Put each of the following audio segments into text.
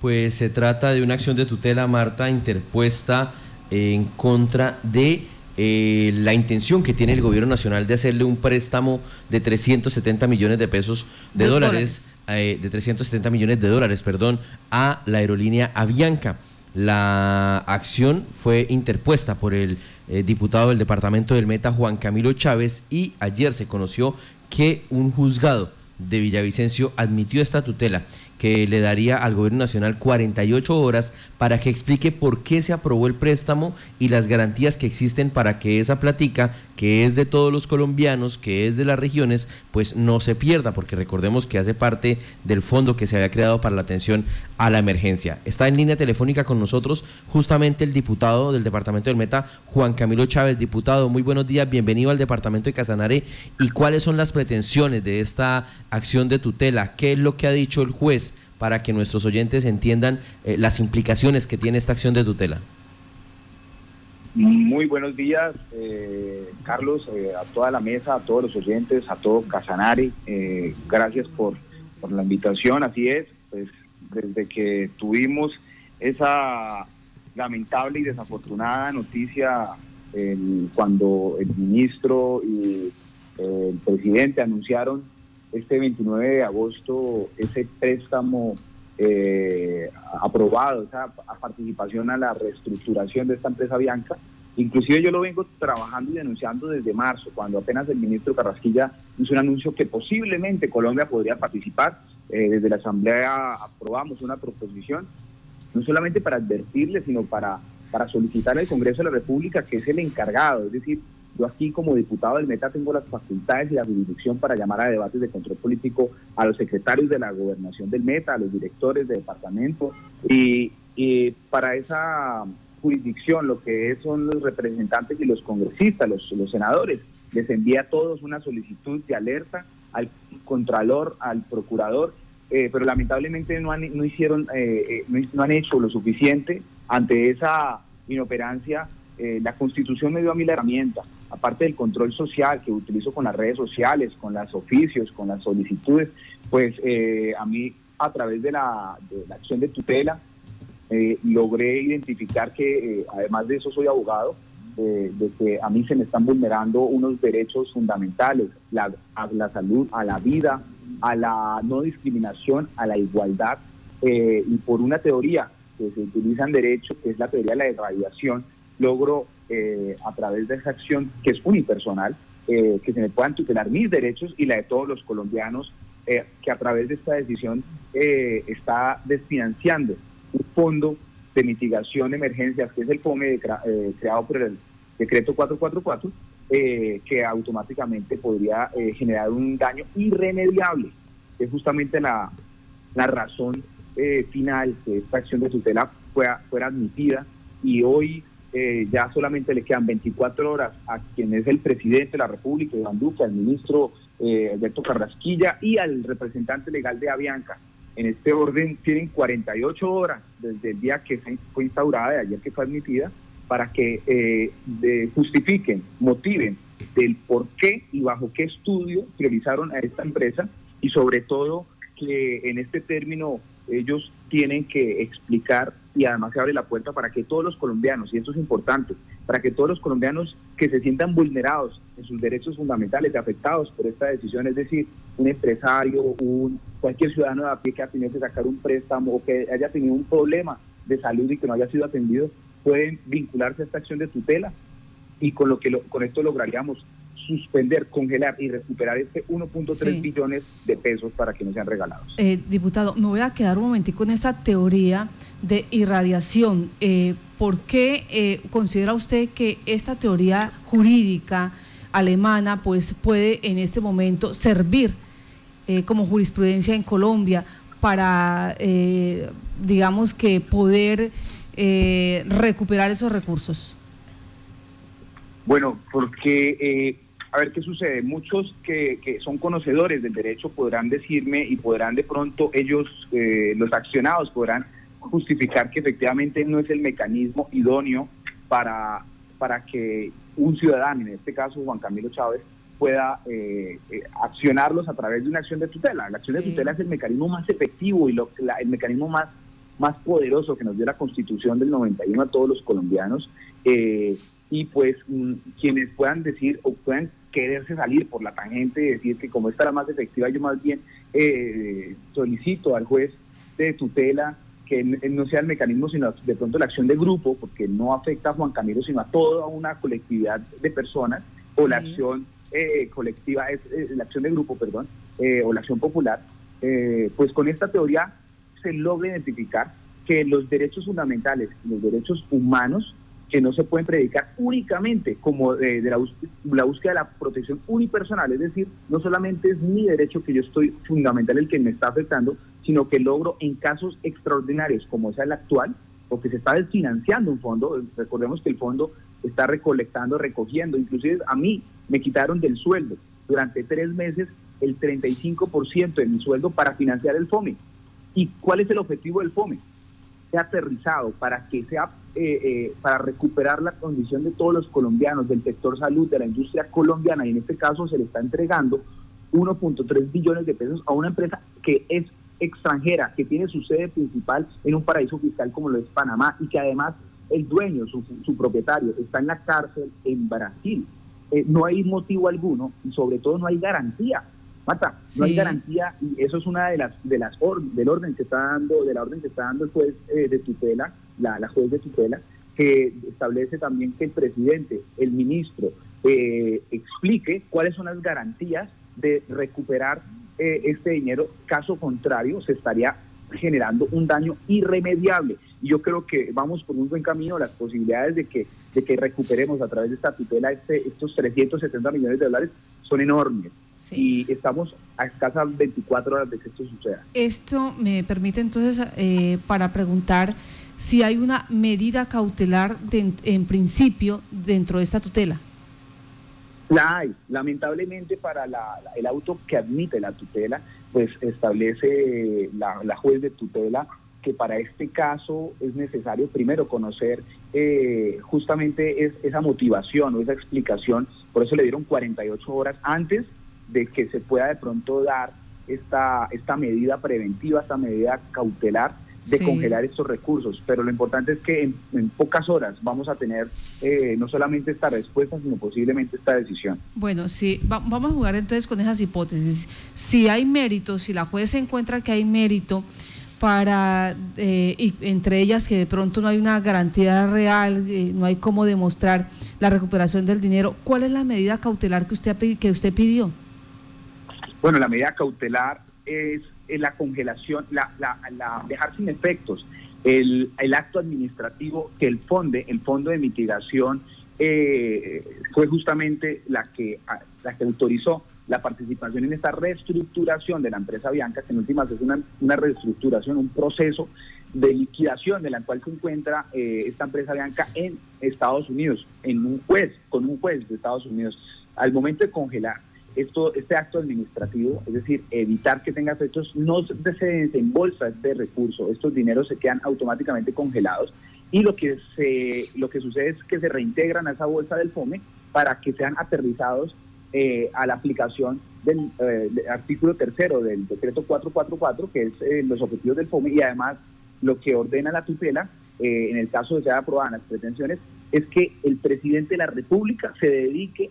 Pues se trata de una acción de tutela, Marta, interpuesta en contra de eh, la intención que tiene el gobierno nacional de hacerle un préstamo de 370 millones de pesos de, dólares, eh, de 370 millones de dólares, perdón, a la aerolínea Avianca. La acción fue interpuesta por el eh, diputado del departamento del Meta, Juan Camilo Chávez, y ayer se conoció que un juzgado de Villavicencio admitió esta tutela que le daría al gobierno nacional 48 horas para que explique por qué se aprobó el préstamo y las garantías que existen para que esa platica, que es de todos los colombianos, que es de las regiones, pues no se pierda, porque recordemos que hace parte del fondo que se había creado para la atención a la emergencia. Está en línea telefónica con nosotros justamente el diputado del departamento del Meta, Juan Camilo Chávez. Diputado, muy buenos días, bienvenido al departamento de Casanare. ¿Y cuáles son las pretensiones de esta acción de tutela? ¿Qué es lo que ha dicho el juez? para que nuestros oyentes entiendan eh, las implicaciones que tiene esta acción de tutela. Muy buenos días, eh, Carlos, eh, a toda la mesa, a todos los oyentes, a todo Casanare. gracias por, por, la invitación. Así es, pues desde que tuvimos esa lamentable y desafortunada noticia cuando el ministro y el presidente anunciaron este 29 de agosto ese préstamo eh, aprobado, esa participación a la reestructuración de esta empresa Bianca. Inclusive yo lo vengo trabajando y denunciando desde marzo, cuando apenas el ministro Carrasquilla hizo un anuncio que posiblemente Colombia podría participar. Eh, desde la Asamblea aprobamos una proposición, no solamente para advertirle, sino para, para solicitar al Congreso de la República, que es el encargado, es decir, yo aquí como diputado del Meta tengo las facultades y la jurisdicción para llamar a debates de control político a los secretarios de la gobernación del Meta, a los directores de departamento. Y, para esa jurisdicción lo que son los representantes y los congresistas, los, senadores, les envía a todos una solicitud de alerta al contralor, al procurador, eh, pero lamentablemente no, han, no hicieron, eh, eh, no, han hecho lo suficiente ante esa inoperancia. la Constitución me dio a mí la herramienta aparte del control social que utilizo con las redes sociales, con los oficios, con las solicitudes, pues eh, a mí a través de la, acción de tutela eh, logré identificar que eh, además de eso soy abogado, de que a mí se me están vulnerando unos derechos fundamentales, la, a la salud, a la vida, a la no discriminación, a la igualdad, y por una teoría que se utiliza en derecho, que es la teoría de la irradiación, logro eh, a través de esa acción que es unipersonal, eh, que se me puedan tutelar mis derechos y la de todos los colombianos, eh, que a través de esta decisión está desfinanciando un fondo de mitigación de emergencias, que es el FOME creado por el decreto 444, que automáticamente podría generar un daño irremediable, es justamente la, la razón final que esta acción de tutela fuera, fuera admitida y hoy eh, ya solamente le quedan 24 horas a quien es el presidente de la República, Iván Duque, al ministro eh, Alberto Carrasquilla y al representante legal de Avianca. En este orden tienen 48 horas desde el día que fue instaurada, de ayer que fue admitida, para que eh, justifiquen, motiven del por qué y bajo qué estudio priorizaron a esta empresa y sobre todo que en este término ellos tienen que explicar y además se abre la puerta para que todos los colombianos, y esto es importante, para que todos los colombianos que se sientan vulnerados en sus derechos fundamentales, afectados por esta decisión, es decir, un empresario, un, cualquier ciudadano de a pie que ha tenido que sacar un préstamo o que haya tenido un problema de salud y que no haya sido atendido, pueden vincularse a esta acción de tutela y con lo que con esto lograríamos suspender, congelar y recuperar este 1.3 billones de pesos para que no sean regalados. Eh, diputado, me voy a quedar un momentico en esta teoría de irradiación. Eh, ¿Por qué eh, considera usted que esta teoría jurídica alemana pues puede en este momento servir como jurisprudencia en Colombia para, digamos que, poder recuperar esos recursos? Bueno, porque a ver qué sucede. Muchos que, que, son conocedores del derecho podrán decirme y podrán de pronto ellos, eh, los accionados, podrán justificar que efectivamente no es el mecanismo idóneo para, para que un ciudadano, en este caso Juan Camilo Chávez, pueda eh, eh, accionarlos a través de una acción de tutela. La acción de tutela es el mecanismo más efectivo y lo, el mecanismo más más poderoso que nos dio la Constitución del 91 a todos los colombianos. Eh, y pues mm, quienes puedan decir o puedan quererse salir por la tangente y decir que como esta era más efectiva, yo más bien eh, solicito al juez de tutela que no sea el mecanismo, sino de pronto la acción de grupo, porque no afecta a Juan Camilo, sino a toda una colectividad de personas, o la acción eh, colectiva, es la acción de grupo, perdón, o la acción popular, pues con esta teoría se logra identificar que los derechos fundamentales, los derechos humanos, que no se pueden predicar únicamente como de, la, búsqueda de la protección unipersonal, es decir, no solamente es mi derecho que yo estoy fundamental el que me está afectando, sino que logro en casos extraordinarios como es el actual, porque se está desfinanciando un fondo, recordemos que el fondo está recolectando, recogiendo, inclusive a mí me quitaron del sueldo durante tres meses el 35% de mi sueldo para financiar el FOME. ¿Y cuál es el objetivo del FOME? Sea aterrizado para que sea eh, eh, para recuperar la condición de todos los colombianos, del sector salud, de la industria colombiana, y en este caso se le está entregando 1.3 billones de pesos a una empresa que es extranjera, que tiene su sede principal en un paraíso fiscal como lo es Panamá y que además el dueño, su, propietario, está en la cárcel en Brasil. Eh, no hay motivo alguno y sobre todo no hay garantía Mata, no hay garantía y eso es una de las de las del orden que está dando de la orden que está dando el juez eh, de tutela, la, la, juez de tutela, que establece también que el presidente, el ministro eh, explique cuáles son las garantías de recuperar eh, este dinero. Caso contrario, se estaría generando un daño irremediable. Y yo creo que vamos por un buen camino. Las posibilidades de que, de que recuperemos a través de esta tutela este, estos 370 millones de dólares son enormes. Y estamos a escasas 24 horas de que esto suceda. Esto me permite entonces eh, para preguntar si hay una medida cautelar en principio dentro de esta tutela. La hay. Lamentablemente para el auto que admite la tutela, pues establece la, juez de tutela que para este caso es necesario primero conocer eh, justamente es, esa motivación o esa explicación. Por eso le dieron 48 horas antes de que se pueda de pronto dar esta, esta medida preventiva, esta medida cautelar de congelar estos recursos. Pero lo importante es que en, pocas horas vamos a tener eh, no solamente esta respuesta, sino posiblemente esta decisión. Bueno, sí, vamos a jugar entonces con esas hipótesis. Si hay mérito, si la juez encuentra que hay mérito para, eh, y entre ellas que de pronto no hay una garantía real, eh, no hay cómo demostrar la recuperación del dinero, ¿cuál es la medida cautelar que usted, que usted pidió? Bueno, la medida cautelar es la congelación, la, la, dejar sin efectos el, el, acto administrativo que el FONDE, el Fondo de Mitigación, eh, fue justamente la que, la que autorizó la participación en esta reestructuración de la empresa Bianca, que en últimas es una, una reestructuración, un proceso de liquidación de la cual se encuentra eh, esta empresa Bianca en Estados Unidos, en un juez, con un juez de Estados Unidos. Al momento de congelar esto, este acto administrativo, es decir, evitar que tenga efectos, no se desembolsa este recurso, estos dineros se quedan automáticamente congelados y lo que, se, lo que sucede es que se reintegran a esa bolsa del FOME para que sean aterrizados eh, a la aplicación del, eh, artículo tercero del decreto 444, que es eh, los objetivos del FOME, y además lo que ordena la tutela, en el caso de ser aprobadas las pretensiones, es que el presidente de la República se dedique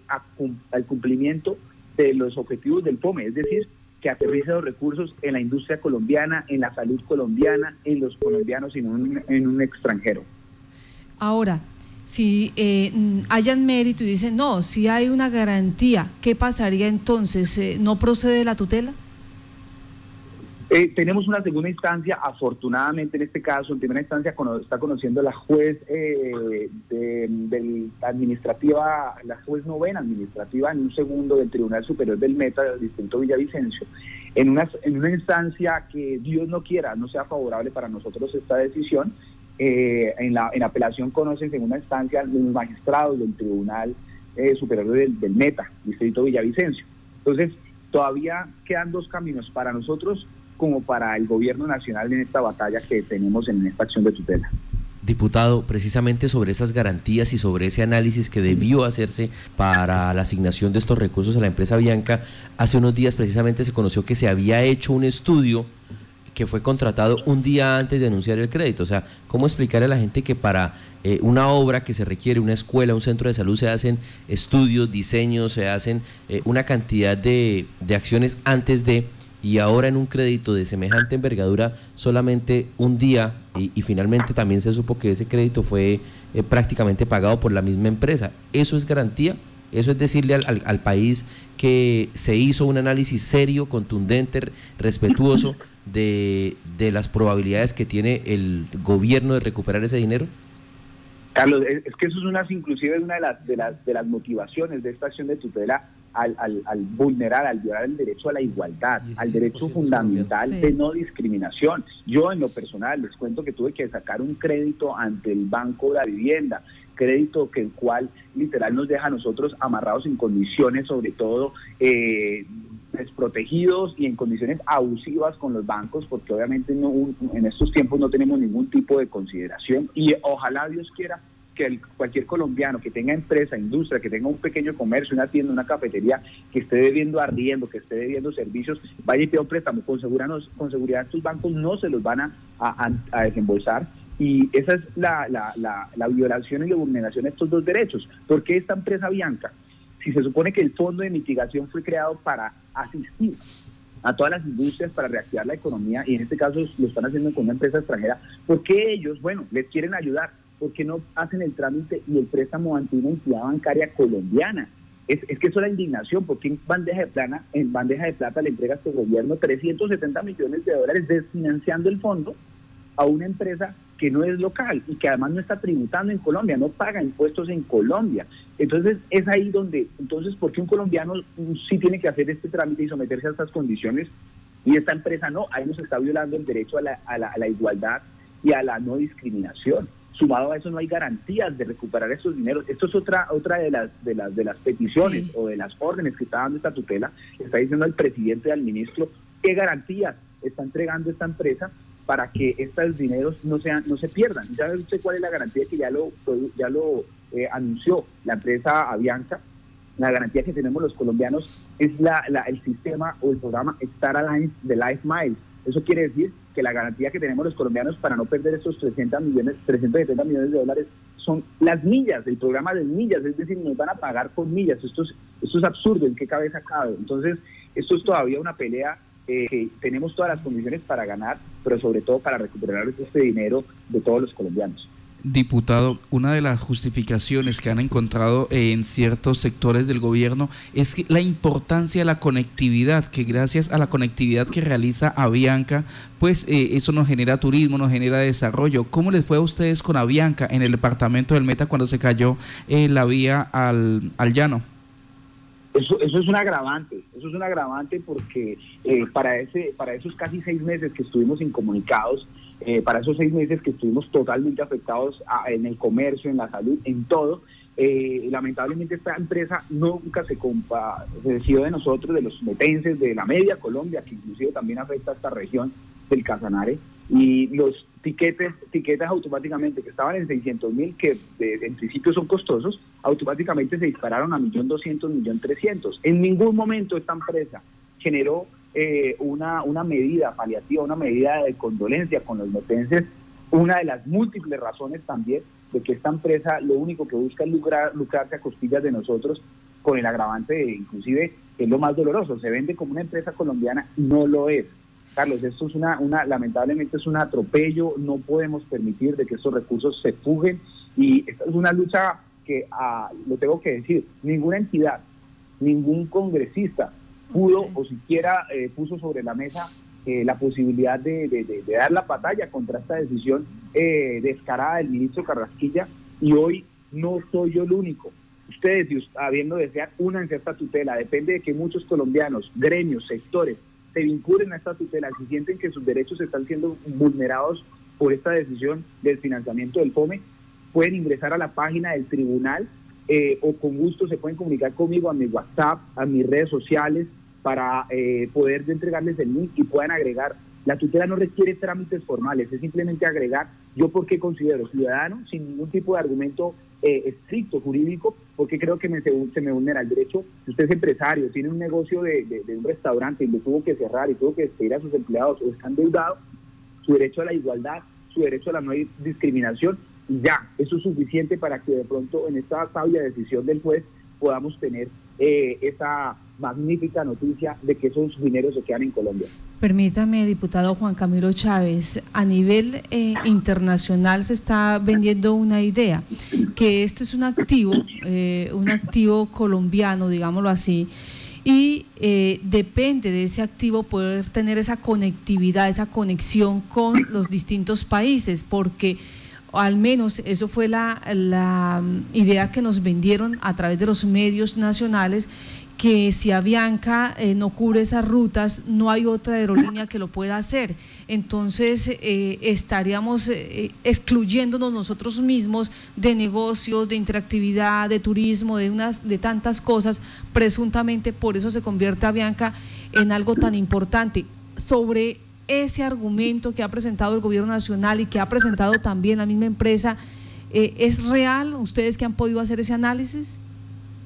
al cumplimiento de los objetivos del FOME, es decir, que aterrice los recursos en la industria colombiana, en la salud colombiana, en los colombianos y no en un extranjero. Ahora, si eh, hayan mérito y dicen, no, si hay una garantía, ¿qué pasaría entonces? Eh, ¿No procede la tutela? Eh, tenemos una segunda instancia, afortunadamente en este caso, en primera instancia está conociendo la juez eh, de, administrativa, la juez novena administrativa, en un segundo del Tribunal Superior del Meta del Distrito Villavicencio, en una, en una instancia que Dios no quiera, no sea favorable para nosotros esta decisión. Eh, en, la, en apelación conocen en segunda instancia los magistrados del Tribunal Superior del, del Meta, Distrito Villavicencio. Entonces, todavía quedan dos caminos para nosotros como para el gobierno nacional en esta batalla que tenemos en esta acción de tutela. Diputado, precisamente sobre esas garantías y sobre ese análisis que debió hacerse para la asignación de estos recursos a la empresa Bianca, hace unos días precisamente se conoció que se había hecho un estudio que fue contratado un día antes de anunciar el crédito. O sea, ¿cómo explicarle a la gente que para eh, una obra que se requiere, una escuela, un centro de salud, se hacen estudios, diseños, se hacen eh, una cantidad de, de acciones antes de y ahora en un crédito de semejante envergadura solamente un día y, finalmente también se supo que ese crédito fue eh, prácticamente pagado por la misma empresa. ¿Eso es garantía? Eso es decirle al, al, país que se hizo un análisis serio, contundente, respetuoso de, de, las probabilidades que tiene el gobierno de recuperar ese dinero. Carlos, es, que eso es una, inclusive una de las, de las, de las motivaciones de esta acción de tutela al, al, vulnerar, al violar el derecho a la igualdad, al derecho fundamental de no discriminación. Yo en lo personal les cuento que tuve que sacar un crédito ante el Banco de la Vivienda, crédito que el cual literal nos deja a nosotros amarrados en condiciones, sobre todo eh, desprotegidos y en condiciones abusivas con los bancos, porque obviamente no, en estos tiempos no tenemos ningún tipo de consideración. Y ojalá Dios quiera que cualquier colombiano que tenga empresa, industria, que tenga un pequeño comercio, una tienda, una cafetería, que esté debiendo arriendo, que esté debiendo servicios, vaya y pida un préstamo. Con, con seguridad estos bancos no se los van a, desembolsar. Y esa es la, violación y la vulneración de estos dos derechos. ¿Por qué esta empresa Bianca? Si se supone que el fondo de mitigación fue creado para asistir a todas las industrias para reactivar la economía y en este caso lo están haciendo con una empresa extranjera, ¿por qué ellos, bueno, les quieren ayudar? ¿Por qué no hacen el trámite y el préstamo ante una entidad bancaria colombiana? Es, que eso es la indignación, porque en bandeja de plana, en bandeja de plata le entrega a este gobierno 370 millones de dólares desfinanciando el fondo a una empresa que no es local y que además no está tributando en Colombia, no paga impuestos en Colombia. Entonces es ahí donde, entonces, ¿por qué un colombiano sí tiene que hacer este trámite y someterse a estas condiciones y esta empresa no? Ahí nos está violando el derecho a la, a la igualdad y a la no discriminación. Sumado a eso no hay garantías de recuperar esos dineros. Esto es otra otra de las de las de las peticiones o de las órdenes que está dando esta tutela. Está diciendo al presidente y al ministro qué garantías está entregando esta empresa para que estos dineros no sean no se pierdan. ¿Ya usted cuál es la garantía que ya lo ya lo eh, anunció la empresa Avianca? La garantía que tenemos los colombianos es la, el sistema o el programa Star Alliance de Life Miles. Eso quiere decir que la garantía que tenemos los colombianos para no perder esos 300 millones, 370 millones de dólares son las millas, el programa de millas, es decir, nos van a pagar con millas. Esto es, esto es absurdo, ¿en qué cabeza cabe? Entonces, esto es todavía una pelea eh, que tenemos todas las condiciones para ganar, pero sobre todo para recuperar este dinero de todos los colombianos. Diputado, una de las justificaciones que han encontrado en ciertos sectores del gobierno es la importancia de la conectividad, que gracias a la conectividad que realiza Avianca, pues eh, eso nos genera turismo, nos genera desarrollo. ¿Cómo les fue a ustedes con Avianca en el departamento del Meta cuando se cayó eh, la vía al, al llano? Eso, eso es un agravante, eso es un agravante porque eh, para, ese, para esos casi seis meses que estuvimos incomunicados, eh, para esos seis meses que estuvimos totalmente afectados en el comercio, en la salud, en todo, eh, lamentablemente esta empresa nunca se compadeció de nosotros, de los metenses, de la media Colombia, que inclusive también afecta a esta región del Casanare, y los tiquetes, tiquetes automáticamente que estaban en 600 mil, que en principio son costosos, automáticamente se dispararon a 1.200.000, 1.300.000. En ningún momento esta empresa generó eh, una, una medida paliativa, una medida de condolencia con los metenses, una de las múltiples razones también de que esta empresa lo único que busca es lucrar, lucrarse a costillas de nosotros con el agravante inclusive, es lo más doloroso, se vende como una empresa colombiana no lo es. Carlos, esto es una, una, lamentablemente es un atropello, no podemos permitir de que estos recursos se fuguen y esta es una lucha que, ah, lo tengo que decir, ninguna entidad, ningún congresista, pudo o siquiera eh, puso sobre la mesa eh, la posibilidad de, dar la batalla contra esta decisión eh, descarada del ministro Carrasquilla y hoy no soy yo el único. Ustedes, habiendo desear una esta tutela, depende de que muchos colombianos, gremios, sectores, se vinculen a esta tutela, si sienten que sus derechos están siendo vulnerados por esta decisión del financiamiento del FOME, pueden ingresar a la página del tribunal o con gusto se pueden comunicar conmigo a mi WhatsApp, a mis redes sociales, para eh, poder entregarles el link y puedan agregar. La tutela no requiere trámites formales, es simplemente agregar yo porque considero ciudadano sin ningún tipo de argumento eh, estricto jurídico, porque creo que me, se, me vulnera el derecho. Si usted es empresario, tiene un negocio de, un restaurante y lo tuvo que cerrar y tuvo que despedir a sus empleados o está endeudado, su derecho a la igualdad, su derecho a la no discriminación, y ya, eso es suficiente para que de pronto en esta sabia decisión del juez podamos tener eh, esa magnífica noticia de que esos dineros se quedan en Colombia. Permítame, diputado Juan Camilo Chávez, a nivel eh, internacional se está vendiendo una idea, que este es un activo, eh, un activo colombiano, digámoslo así, y depende de ese activo poder tener esa conectividad, esa conexión con los distintos países, porque al menos eso fue la, la idea que nos vendieron a través de los medios nacionales que si Avianca eh, no cubre esas rutas, no hay otra aerolínea que lo pueda hacer. Entonces eh, estaríamos eh, excluyéndonos nosotros mismos de negocios, de interactividad, de turismo, de, unas, de tantas cosas. Presuntamente por eso se convierte Avianca en algo tan importante. Sobre ese argumento que ha presentado el gobierno nacional y que ha presentado también la misma empresa, ¿es real? ¿Ustedes que han podido hacer ese análisis?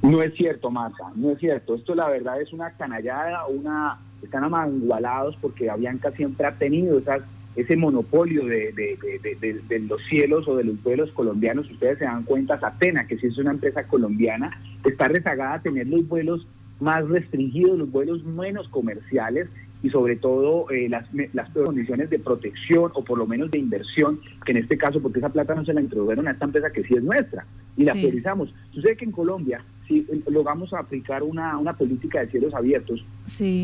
No es cierto, Marta, no es cierto. Esto la verdad es una canallada, una están amangualados porque Avianca siempre ha tenido esas, ese monopolio de, de, los cielos o de los vuelos colombianos. Ustedes se dan cuenta, Atena, que si es una empresa colombiana, está rezagada a tener los vuelos más restringidos, los vuelos menos comerciales y sobre todo eh, las, las condiciones de protección o por lo menos de inversión, que en este caso, porque esa plata no se la introdujeron a esta empresa que sí es nuestra y la priorizamos. Sucede que en Colombia, si logramos aplicar una, una política de cielos abiertos,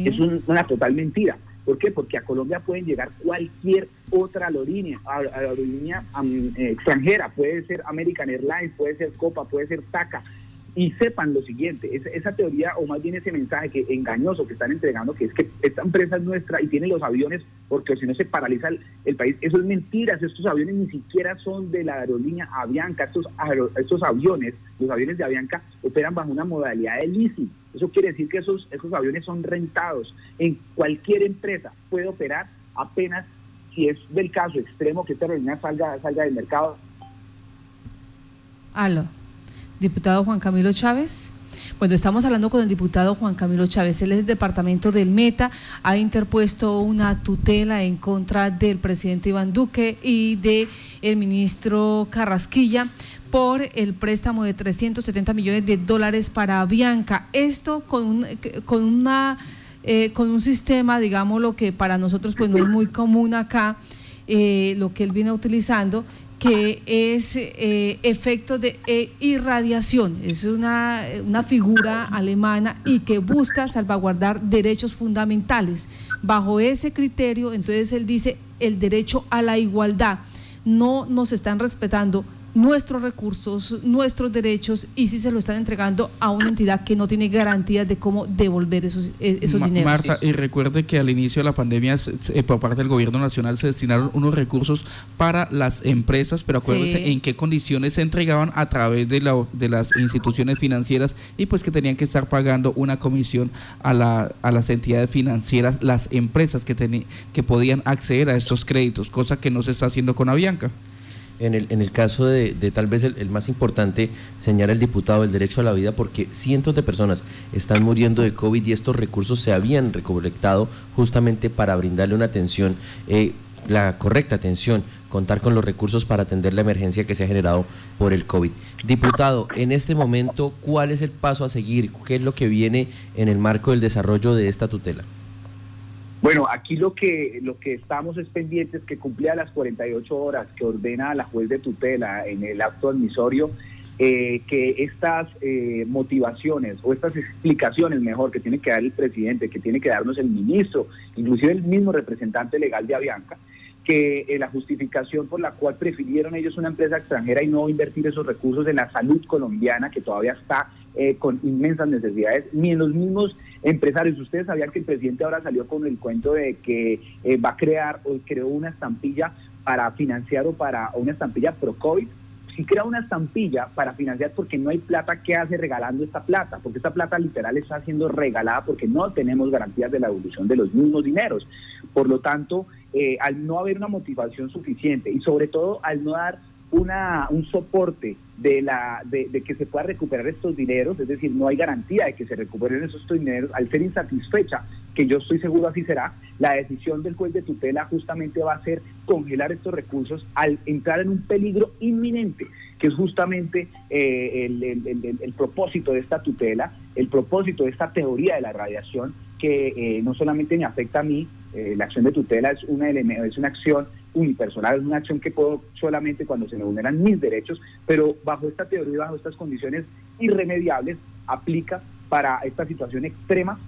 es una total mentira. ¿Por qué? Porque a Colombia pueden llegar cualquier otra aerolínea, aerolínea eh, extranjera, puede ser American Airlines, puede ser Copa, puede ser TACA, y sepan lo siguiente, esa, teoría o más bien ese mensaje que engañoso que están entregando, que es que esta empresa es nuestra y tiene los aviones porque si no se paraliza el, país, eso es mentira, estos aviones ni siquiera son de la aerolínea Avianca, estos, estos aviones, los aviones de Avianca operan bajo una modalidad de leasing, eso quiere decir que esos, esos aviones son rentados, en cualquier empresa puede operar apenas si es del caso extremo que esta aerolínea salga, salga del mercado. Aló. Diputado Juan Camilo Chávez. Bueno, estamos hablando con el diputado Juan Camilo Chávez. Él es del departamento del Meta, ha interpuesto una tutela en contra del presidente Iván Duque y del el ministro Carrasquilla por el préstamo de 370 millones de dólares para Bianca. Esto con, un, con una eh, con un sistema, digamos, lo que para nosotros pues no es muy común acá, eh, lo que él viene utilizando, que es eh, efecto de eh, irradiación, es una, una, figura alemana y que busca salvaguardar derechos fundamentales. Bajo ese criterio, entonces él dice el derecho a la igualdad. No nos están respetando nuestros recursos, nuestros derechos y si se lo están entregando a una entidad que no tiene garantías de cómo devolver esos, eh, esos dineros. Marta, y recuerde que al inicio de la pandemia por parte del gobierno nacional se destinaron unos recursos para las empresas, pero acuérdense en qué condiciones se entregaban a través de, la, de las instituciones financieras y pues que tenían que estar pagando una comisión a, la, a las entidades financieras, las empresas que, que podían acceder a estos créditos, cosa que no se está haciendo con Avianca. En el, en el caso de, tal vez el, más importante, señala el diputado, el derecho a la vida, porque cientos de personas están muriendo de COVID y estos recursos se habían recolectado justamente para brindarle una atención, eh, la correcta atención, contar con los recursos para atender la emergencia que se ha generado por el COVID. Diputado, en este momento, ¿cuál es el paso a seguir? ¿Qué es lo que viene en el marco del desarrollo de esta tutela? Bueno, aquí lo que lo que estamos es pendientes que cumplía las 48 horas que ordena la juez de tutela en el acto admisorio eh, que estas eh, motivaciones o estas explicaciones mejor que tiene que dar el presidente, que tiene que darnos el ministro, inclusive el mismo representante legal de Avianca, que eh, la justificación por la cual prefirieron ellos una empresa extranjera y no invertir esos recursos en la salud colombiana, que todavía está con inmensas necesidades, ni en los mismos empresarios. Ustedes sabían que el presidente ahora salió con el cuento de que eh, va a crear o creó una estampilla para financiar o para una estampilla pro COVID. Si crea una estampilla para financiar porque no hay plata, ¿qué hace regalando esta plata? Porque esta plata literal está siendo regalada porque no tenemos garantías de la evolución de los mismos dineros. Por lo tanto, eh, al no haber una motivación suficiente y sobre todo al no dar una, un soporte de, la, de, que se pueda recuperar estos dineros, es decir, no hay garantía de que se recuperen esos dineros, al ser insatisfecha, que yo estoy seguro así será, la decisión del juez de tutela justamente va a ser congelar estos recursos al entrar en un peligro inminente, que es justamente eh, el, propósito de esta tutela, el propósito de esta teoría de la radiación, que eh, no solamente me afecta a mí, eh, la acción de tutela es una, es una acción unipersonal, es una acción que puedo solamente cuando se me vulneran mis derechos, pero bajo esta teoría, bajo estas condiciones irremediables, aplica para esta situación extrema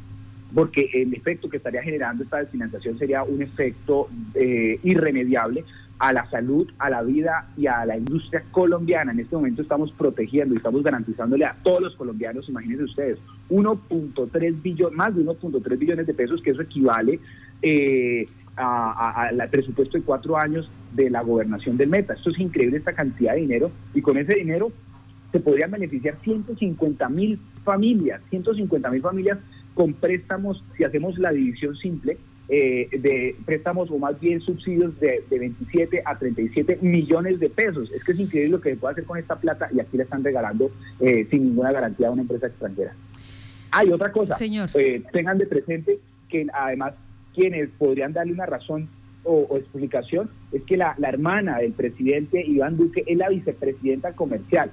porque el efecto que estaría generando esta desfinanciación sería un efecto eh, irremediable a la salud, a la vida y a la industria colombiana. En este momento estamos protegiendo y estamos garantizándole a todos los colombianos, imagínense ustedes, 1.3 billones, más de 1.3 billones de pesos, que eso equivale eh, al presupuesto de cuatro años de la gobernación del Meta. Esto es increíble, esta cantidad de dinero, y con ese dinero se podrían beneficiar 150 mil familias, 150 mil familias con préstamos, si hacemos la división simple, eh, de préstamos o más bien subsidios de, 27 a 37 millones de pesos. Es que es increíble lo que se puede hacer con esta plata y aquí le están regalando eh, sin ninguna garantía a una empresa extranjera. Hay otra cosa, Señor. Eh, tengan de presente que además quienes podrían darle una razón o, explicación es que la, hermana del presidente Iván Duque es la vicepresidenta comercial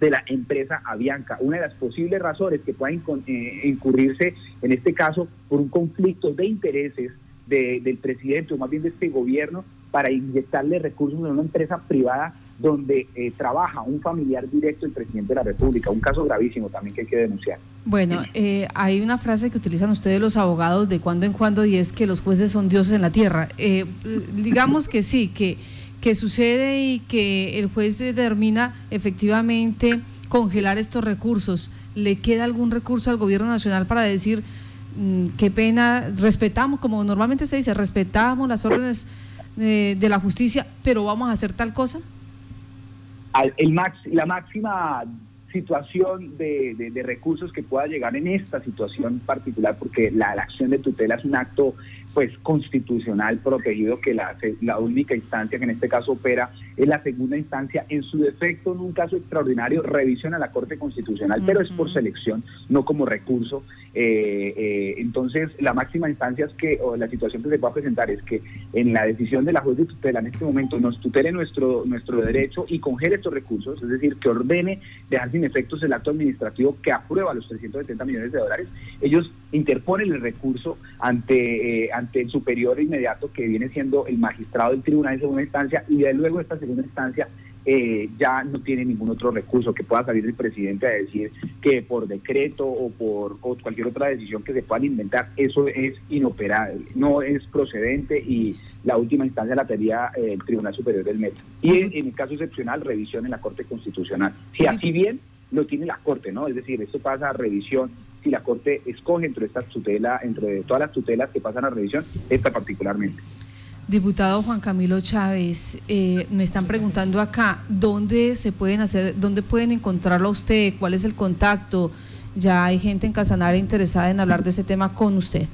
de la empresa Avianca. Una de las posibles razones que pueda eh, incurrirse en este caso por un conflicto de intereses del presidente o más bien de este gobierno para inyectarle recursos en una empresa privada donde eh, trabaja un familiar directo del presidente de la República. Un caso gravísimo también que hay que denunciar. Bueno, eh, hay una frase que utilizan ustedes los abogados de cuando en cuando y es que los jueces son dioses en la tierra. digamos que sí, que que sucede y que el juez determina efectivamente congelar estos recursos. ¿Le queda algún recurso al gobierno nacional para decir mm, qué pena, respetamos, como normalmente se dice, respetamos las órdenes eh, de la justicia, pero vamos a hacer tal cosa? El la máxima situación de, recursos que pueda llegar en esta situación particular, porque la, la acción de tutela es un acto pues constitucional protegido que la, la única instancia que en este caso opera es la segunda instancia, en su defecto en un caso extraordinario revisión a la Corte Constitucional, pero es por selección, no como recurso. Eh, eh, entonces, la máxima instancia es que, o la situación que se pueda presentar es que en la decisión de la juez de tutela en este momento nos tutele nuestro, nuestro derecho y congele estos recursos, es decir, que ordene dejar sin efectos el acto administrativo que aprueba los 370 millones de dólares. Ellos interponen el recurso ante, eh, ante el superior inmediato que viene siendo el magistrado del tribunal de segunda instancia y de luego esta segunda instancia eh, ya no tiene ningún otro recurso que pueda salir el presidente a decir que por decreto o por cualquier otra decisión que se puedan inventar, eso es inoperable, no es procedente y la última instancia la tendría eh, el Tribunal Superior del Metro. Y en, en, el caso excepcional, revisión en la Corte Constitucional. Si así bien lo tiene la Corte, ¿no? Es decir, esto pasa a revisión si la Corte escoge entre estas tutela, entre todas las tutelas que pasan a revisión, esta particularmente. Diputado Juan Camilo Chávez, eh, me están preguntando acá, ¿dónde se pueden hacer, dónde pueden encontrarlo a usted? ¿Cuál es el contacto? Ya hay gente en Casanare interesada en hablar de ese tema con usted.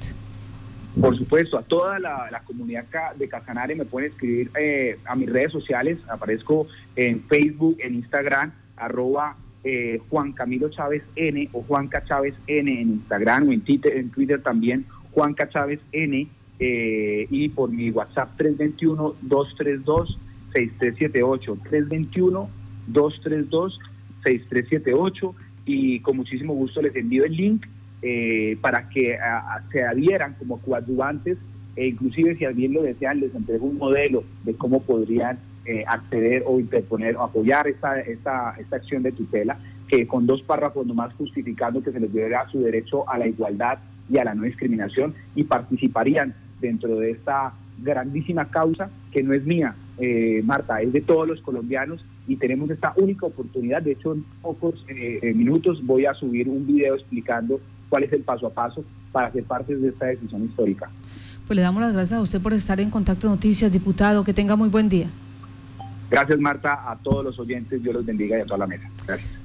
Por supuesto, a toda la, comunidad de Casanare me pueden escribir eh, a mis redes sociales, aparezco en Facebook, en Instagram, arroba eh, Juan Camilo Chávez N o Juanca Chávez N en Instagram o en Twitter, en Twitter también, Juanca Chávez N eh, y por mi WhatsApp 321-232-6378. 321-232-6378 y con muchísimo gusto les envío el link eh, para que se adhieran como coadyuvantes e inclusive si alguien lo desean les entrego un modelo de cómo podrían eh, acceder o interponer o apoyar esta, esta, esta acción de tutela que con dos párrafos nomás justificando que se les deberá su derecho a la igualdad y a la no discriminación y participarían dentro de esta grandísima causa que no es mía, eh, Marta, es de todos los colombianos y tenemos esta única oportunidad. De hecho, en pocos eh, minutos voy a subir un video explicando cuál es el paso a paso para ser parte de esta decisión histórica. Pues le damos las gracias a usted por estar en Contacto Noticias, diputado. Que tenga muy buen día. Gracias, Marta, a todos los oyentes. Dios los bendiga y a toda la mesa. Gracias.